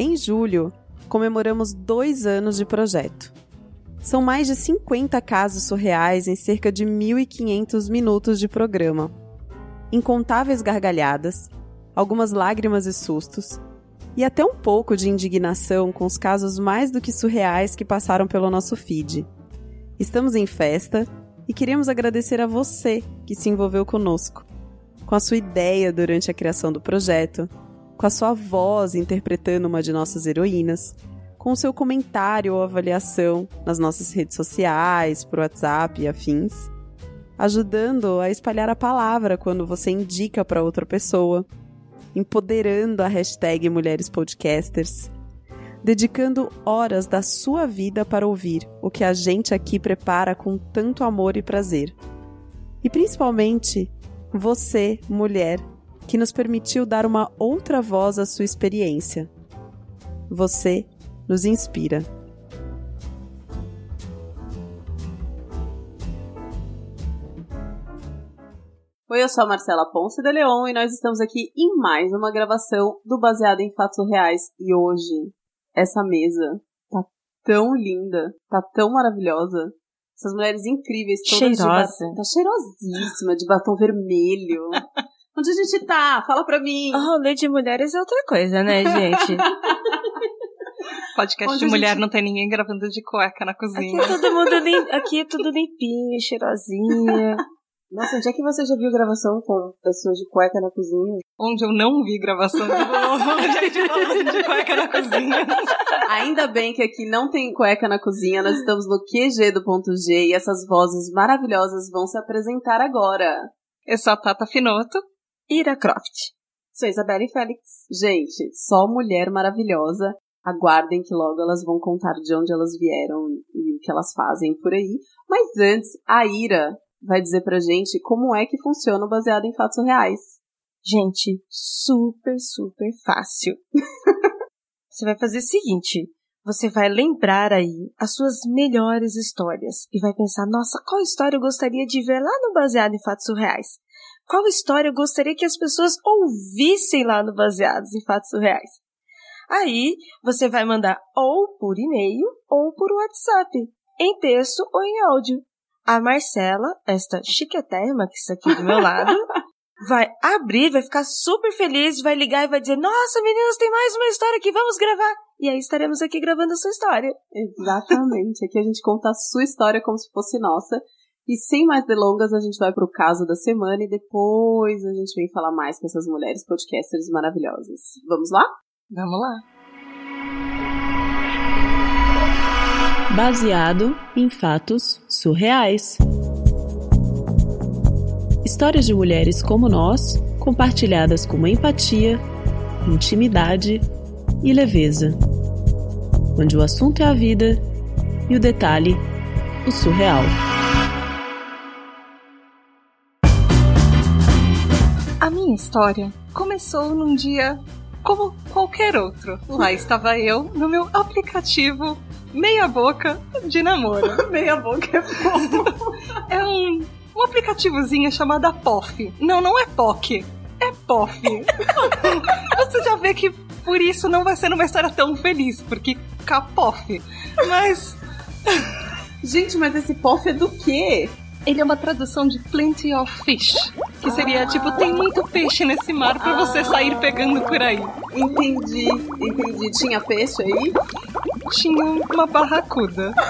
Em julho, comemoramos dois anos de projeto. São mais de 50 casos surreais em cerca de 1.500 minutos de programa. Incontáveis gargalhadas, algumas lágrimas e sustos, e até um pouco de indignação com os casos mais do que surreais que passaram pelo nosso feed. Estamos em festa e queremos agradecer a você que se envolveu conosco, com a sua ideia durante a criação do projeto, com a sua voz interpretando uma de nossas heroínas, com o seu comentário ou avaliação nas nossas redes sociais, por WhatsApp e afins, ajudando a espalhar a palavra quando você indica para outra pessoa, empoderando a hashtag Mulheres Podcasters, dedicando horas da sua vida para ouvir o que a gente aqui prepara com tanto amor e prazer. E principalmente, você, mulher, que nos permitiu dar uma outra voz à sua experiência. Você nos inspira. Oi, eu sou a Marcela Ponce de Leon e nós estamos aqui em mais uma gravação do Baseado em Fatos Reais. E hoje, essa mesa tá tão linda, tá tão maravilhosa. Essas mulheres incríveis, todas Cheirosa. de batom, tá cheirosíssima, de batom vermelho. Onde a gente tá? Fala pra mim. O rolê de mulheres é outra coisa, né, gente? Podcast Onde de mulher gente- não tem ninguém gravando de cueca na Aqui cozinha. é todo mundo lim... aqui é tudo limpinho, cheirosinha. Nossa, onde é que você já viu gravação com pessoas de cueca na cozinha? Onde eu não vi gravação de falando de cueca na cozinha. Ainda bem que aqui não tem cueca na cozinha, nós estamos no QG do ponto G e essas vozes maravilhosas vão se apresentar agora. Eu sou a Tata Finoto. Ira Croft. Sou Isabelle Félix. Gente, só mulher maravilhosa. Aguardem que logo elas vão contar de onde elas vieram e o que elas fazem por aí. Mas antes, a Ira vai dizer pra gente como é que funciona o baseado em fatos reais. Gente, super, super fácil. você vai fazer o seguinte: você vai lembrar aí as suas melhores histórias e vai pensar, nossa, qual história eu gostaria de ver lá no Baseado em Fatos Surreais? Qual história eu gostaria que as pessoas ouvissem lá no Baseados em Fatos Surreais? Aí você vai mandar ou por e-mail ou por WhatsApp, em texto ou em áudio. A Marcela, esta chiquetérrima que está aqui do meu lado, vai abrir, vai ficar super feliz, vai ligar e vai dizer: Nossa, meninas, tem mais uma história aqui, vamos gravar. E aí estaremos aqui gravando a sua história. Exatamente. Aqui a gente conta a sua história como se fosse nossa. E sem mais delongas, a gente vai pro caso da semana e depois a gente vem falar mais com essas mulheres podcasters maravilhosas. Vamos lá? Vamos lá. Baseado em fatos surreais. Histórias de mulheres como nós, compartilhadas com empatia, intimidade e leveza. Onde o assunto é a vida e o detalhe, o surreal. Minha história começou num dia como qualquer outro. Lá estava eu no meu aplicativo meia boca de namoro. Meia boca é bom. É um, um aplicativozinho chamado POF. Não, não é POC. É POF. Você já vê que por isso não vai ser uma história tão feliz, porque capof. Mas Gente, mas esse pof é do quê? Ele é uma tradução de plenty of fish. Que seria tipo, tem muito peixe nesse mar pra você sair pegando por aí. Entendi, entendi. Tinha peixe aí? Tinha uma barracuda.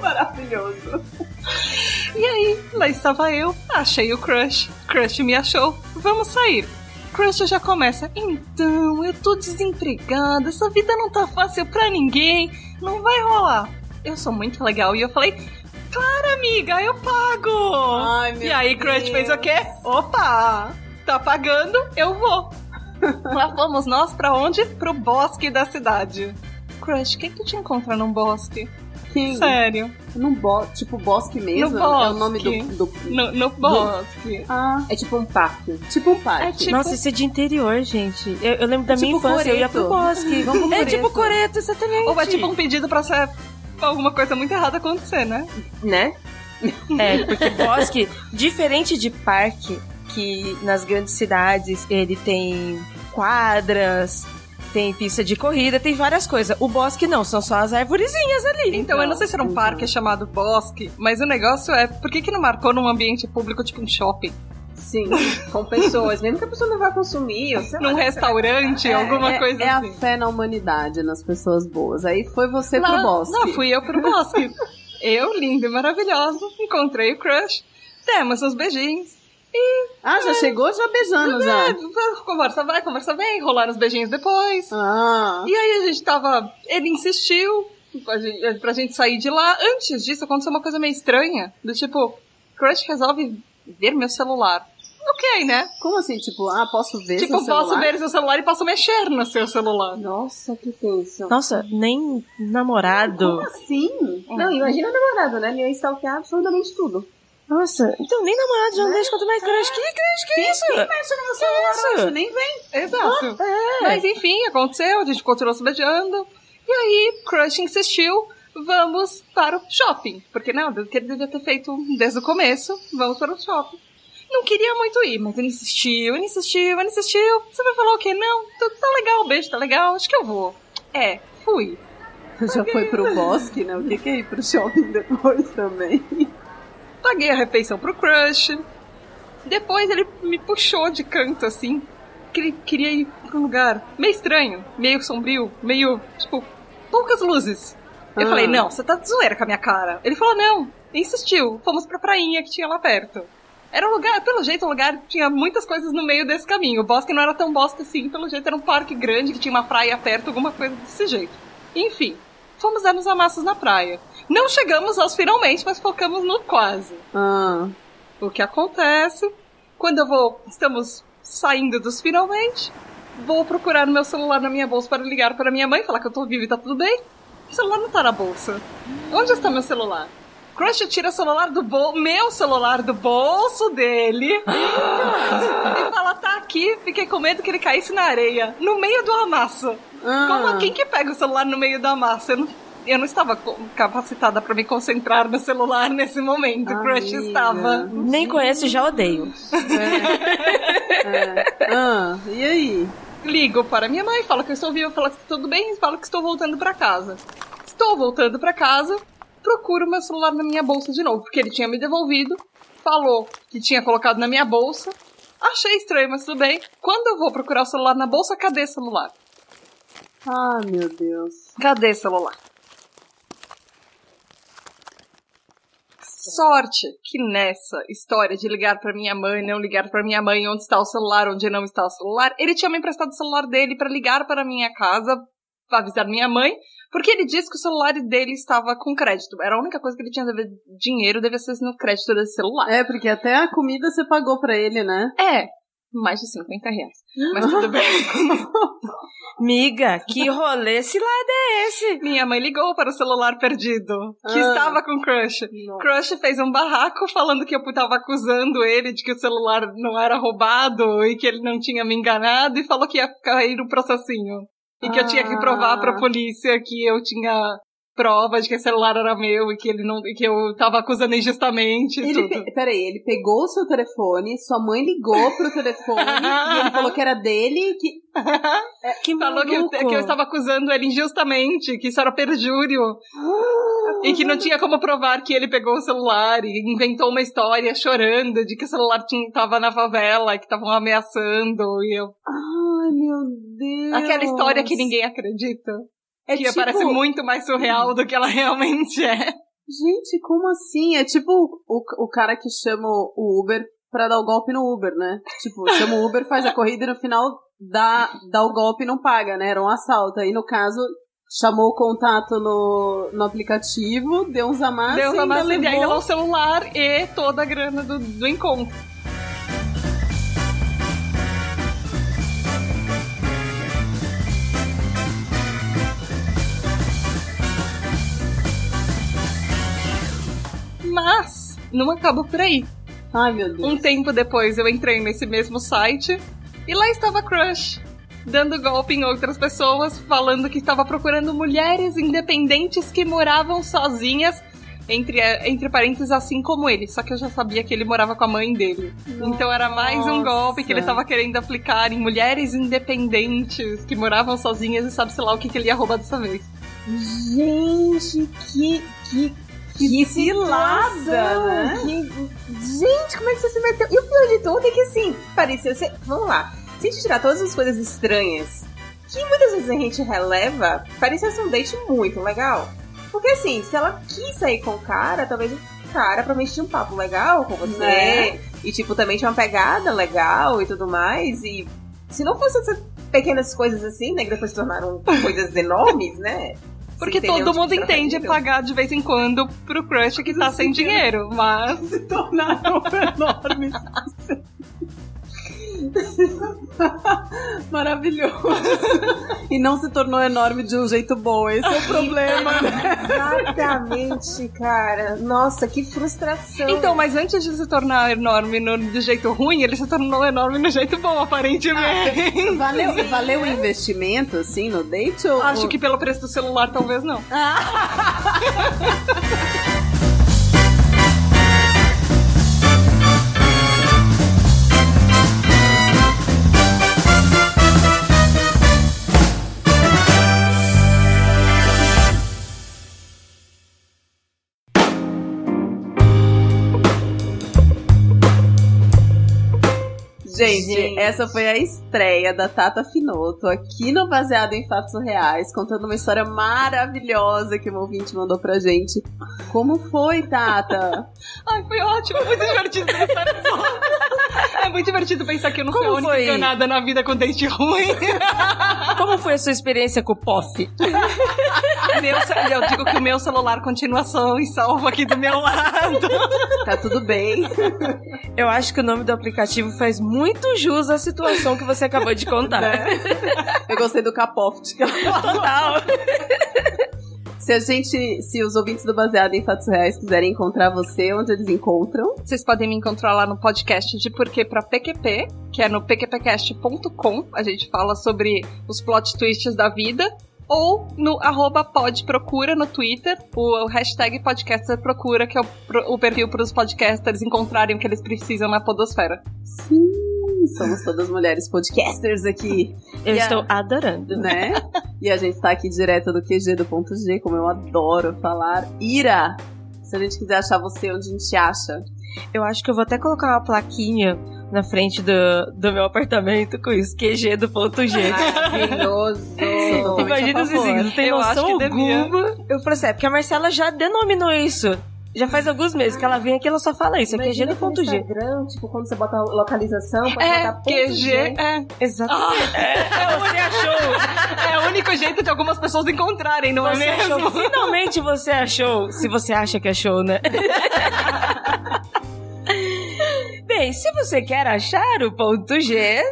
Maravilhoso. E aí, lá estava eu, achei o crush. Crush me achou, vamos sair. Crush já começa, então, eu tô desempregada, essa vida não tá fácil pra ninguém, não vai rolar. Eu sou muito legal e eu falei, claro, amiga, eu pago. Ai, meu e aí, Crush Deus. fez o quê? Opa, tá pagando, eu vou. Lá fomos nós pra onde? Pro bosque da cidade. Crush, quem que te encontra num bosque? Quem? Sério, Num bo... Tipo bosque mesmo? No É o nome bosque. do... do... no, no bosque. Ah, é tipo um parque. Tipo um parque. É tipo- Nossa, isso é de interior, gente. Eu, eu lembro da É minha tipo infância, eu ia pro coreto. bosque. Vamos pro é coreto. tipo coreto, exatamente. Ou é tipo um pedido pra ser alguma coisa muito errada acontecer, né? Né? É, porque bosque, diferente de parque, que nas grandes cidades ele tem quadras, tem pista de corrida, tem várias coisas. O bosque não, são só as arvorezinhas ali. Então, eu não sei se era um parque chamado Bosque, mas o negócio é, por que que não marcou num ambiente público, tipo um shopping? Sim, com pessoas. Mesmo que a pessoa não vá consumir, ou sei lá, Num restaurante, É, alguma é- coisa é assim. a fé na humanidade, nas pessoas boas. Aí foi você Não, pro bosque. Não, fui eu pro bosque. eu, linda e maravilhosa, encontrei o crush, demos uns beijinhos. Ah, já chegou já beijando já. É, conversa vai, conversa vem, rolaram os beijinhos depois. Ah, E aí a gente tava. Ele insistiu pra gente, pra gente sair de lá. Antes disso, aconteceu uma coisa meio estranha. Do tipo, Crush resolve ver meu celular. Ok, né? como assim? Tipo, ah, posso ver tipo, seu celular? posso ver seu celular e posso mexer no seu celular. Nossa, que tenso. Nossa, nem namorado. Assim? Não, imagina namorado, né? Ele ia stalkear absolutamente tudo. Nossa, então nem namorado já não deixa quanto mais crush. Que crush, que isso? Mexe no meu celular isso? hoje, nem vem. Exato. Mas enfim, aconteceu, a gente continuou se beijando. E aí, Crush insistiu, vamos para o shopping. Porque que ele devia ter feito desde o começo, vamos para o shopping. Não queria muito ir, mas ele insistiu, ele insistiu, ele insistiu. Você vai falar o quê? Não, tá, tá legal o beijo, tá legal, acho que eu vou. É, fui. Já foi pro bosque, né? O que, que é ir pro shopping depois também? Paguei a refeição pro Crush. Depois ele me puxou de canto, assim. Que ele queria ir pra um lugar meio estranho, meio sombrio, meio, tipo, poucas luzes. Eu Ah. falei, não, você tá de zoeira com a minha cara. Ele falou, não. E insistiu. Fomos pra prainha que tinha lá perto. Era um lugar, pelo jeito, um lugar que tinha muitas coisas no meio desse caminho. O bosque não era tão bosque assim, pelo jeito era um parque grande que tinha uma praia perto, alguma coisa desse jeito. Enfim, fomos dar nos amassos na praia. Não chegamos aos finalmente, mas focamos no quase. Ah, O que acontece quando eu vou. Estamos saindo dos finalmente. Vou procurar no meu celular na minha bolsa para ligar para minha mãe, falar que eu tô viva e tá tudo bem. O celular não tá na bolsa. Onde está meu celular? Crush tira o celular do bolso, meu celular do bolso dele. e fala, tá aqui, fiquei com medo que ele caísse na areia, no meio do amasso. ah. Como quem que pega o celular no meio da massa? Eu não, eu não estava capacitada para me concentrar no celular nesse momento. O Crush Amiga. estava. Nem conheço e já odeio. É. Ah, e aí? Ligo para minha mãe, falo que eu estou viva, falo que tudo bem e falo que estou voltando para casa. Estou voltando para casa, procuro meu celular na minha bolsa de novo, porque ele tinha me devolvido, falou que tinha colocado na minha bolsa. Achei estranho, mas tudo bem. Quando eu vou procurar o celular na bolsa, cadê celular? Ah, meu Deus. Cadê celular? Sorte que nessa história de ligar pra minha mãe, não ligar pra minha mãe, onde está o celular, onde não está o celular, ele tinha me emprestado o celular dele pra ligar para minha casa, pra avisar minha mãe, porque ele disse que o celular dele estava com crédito. Era a única coisa que ele tinha de dinheiro, devia ser no crédito desse celular. É, porque até a comida você pagou pra ele, né? É, mais de 50 reais. Mas tudo bem. Miga, que rolê cilada é esse? Minha mãe ligou para o celular perdido, que Ah. estava com Crush. Crush fez um barraco falando que eu tava acusando ele de que o celular não era roubado e que ele não tinha me enganado e falou que ia cair um processinho. E que eu tinha que provar pra Ah. polícia que eu tinha prova de que o celular era meu e que ele não que eu tava acusando injustamente Ele, tudo. pe- peraí, ele pegou o seu telefone, sua mãe ligou pro telefone e ele falou que era dele, que... Que Falou que eu, que eu estava acusando ele injustamente, que isso era perjúrio. E que não tinha como provar que ele pegou o celular e inventou uma história chorando de que o celular tinha, tava na favela, que estavam ameaçando. E eu... Ai, meu Deus. Aquela história que ninguém acredita. É que tipo- parece muito mais surreal do que ela realmente é. Gente, como assim? É tipo o, o cara que chama o Uber pra dar o golpe no Uber, né? Tipo, chama o Uber, faz a corrida e no final dá, dá o golpe e não paga, né? Era um assalto. Aí, no caso, chamou o contato no, no aplicativo, deu uns amassos Deu e uma ainda e levou... ainda o celular e toda a grana do, do encontro. Mas não acaba por aí. Ai, meu Deus. Um tempo depois eu entrei nesse mesmo site e lá estava Crush, dando golpe em outras pessoas, falando que estava procurando mulheres independentes que moravam sozinhas entre, entre parênteses, assim como ele. Só que eu já sabia que ele morava com a mãe dele. Então era mais um golpe que ele tava querendo aplicar em mulheres independentes que moravam sozinhas e sabe-se lá o que, que ele ia roubar dessa vez. Gente, que. que que cilada, né? Que... Gente, como é que você se meteu? E o pior de tudo é que assim, parecia ser. Vamos lá. Se a gente tirar todas as coisas estranhas que muitas vezes a gente releva, parecia ser um date muito legal. Porque assim, se ela quis sair com o cara, talvez o cara provavelmente tinha um papo legal com você. Né? E tipo, também tinha uma pegada legal e tudo mais. E se não fosse essas pequenas coisas assim, né? Que depois se tornaram coisas enormes, né? Porque todo mundo entende pagar de vez em quando pro crush que tá sem dinheiro, mas. Se tornaram enormes. Maravilhoso. E não se tornou enorme de um jeito bom. Esse é o problema, né? Exatamente, cara. Nossa, que frustração. Então, mas antes de se tornar enorme no, de jeito ruim, ele se tornou enorme no jeito bom, aparentemente. Ah, valeu, valeu o investimento, assim, no date? Ou, Acho que pelo preço do celular, talvez não. Gente, Gente, essa foi a estreia da Tata Finoto aqui no Baseado em Fatos Reais, contando uma história maravilhosa que o ouvinte mandou pra gente. Como foi, Tata? Ai, foi ótimo, muito divertido pensar É muito divertido pensar que eu não Como fui a única enganada na vida com dente ruim. Como foi a sua experiência com o POF? meu, eu digo que o meu celular continua e salvo aqui do meu lado. Tá tudo bem. Eu acho que o nome do aplicativo faz muito jus à situação que você acabou de contar. Né? Eu gostei do Capoft. Total. Se a gente, se os ouvintes do Baseado em Fatos Reais quiserem encontrar você, onde eles encontram? Vocês podem me encontrar lá no podcast de Porquê pra PQP, que é no pqpcast.com. A gente fala sobre os plot twists da vida ou no arroba podprocura no Twitter, o, hashtag podcaster procura, que é o, o perfil para os podcasters encontrarem o que eles precisam na podosfera. Sim, somos todas mulheres podcasters aqui. Eu e estou a... adorando. Né? E a gente está aqui direto do QG do ponto G, como eu adoro falar. Ira! Se a gente quiser achar você, onde a gente acha? Eu acho que eu vou até colocar uma plaquinha na frente do, do meu apartamento com isso, QG do ponto G. Maravilhoso! Imagina assim, não tem eu noção alguma. Devia. Eu falei assim, é porque a Marcela já denominou isso. Já faz alguns meses que ela vem aqui, ela só fala isso. É QG do ponto G. Instagram, tipo, quando você bota localização, pode é, botar ponto QG, G. é. Exatamente. Ah, é, é, você achou. É o único jeito de algumas pessoas encontrarem, não é você é mesmo? Achou. Finalmente você achou. Se você acha que achou, né? Bem, se você quer achar o ponto G,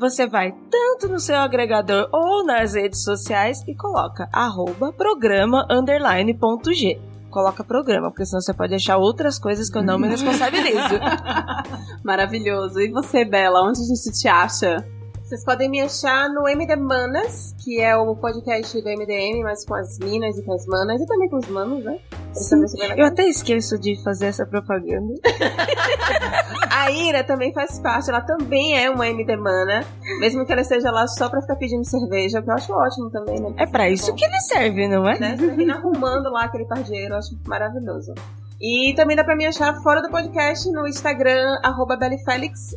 você vai tanto no seu agregador ou nas redes sociais e coloca arroba programa underline ponto G. Coloca programa, porque senão você pode achar outras coisas que eu não me responsabilizo. Maravilhoso. E você, Bela, onde a gente te acha? Vocês podem me achar no MD Manas, que é o podcast do MDM, mas com as minas e com as manas, e também com os manos, né? Sim, eu até esqueço de fazer essa propaganda. a Ira também faz parte, ela também é uma MD Mana, mesmo que ela esteja lá só pra ficar pedindo cerveja, que eu acho ótimo também, né? É pra isso que ele serve, não é? Né? Tá arrumando lá aquele pardieiro, eu acho maravilhoso. E também dá pra me achar fora do podcast no Instagram, arroba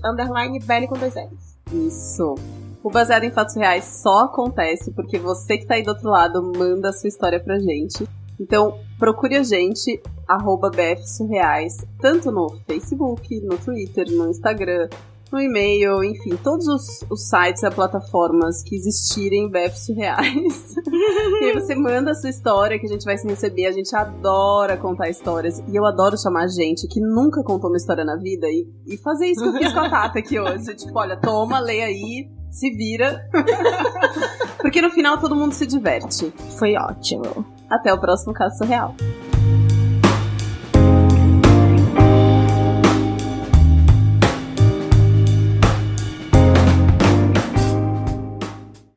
underline Belly com dois L's. Isso. O Baseado em Fatos Reais só acontece porque você que tá aí do outro lado manda a sua história pra gente. Então, procure a gente, arroba BF Surreais, tanto no Facebook, no Twitter, no Instagram, no e-mail, enfim, todos os, os sites e plataformas que existirem BF Surreais. e aí você manda a sua história que a gente vai se receber. A gente adora contar histórias. E eu adoro chamar gente que nunca contou uma história na vida e, e fazer isso que eu fiz com a Tata aqui hoje. Tipo, olha, toma, lê aí, se vira. Porque no final todo mundo se diverte. Foi ótimo. Até o próximo caso surreal.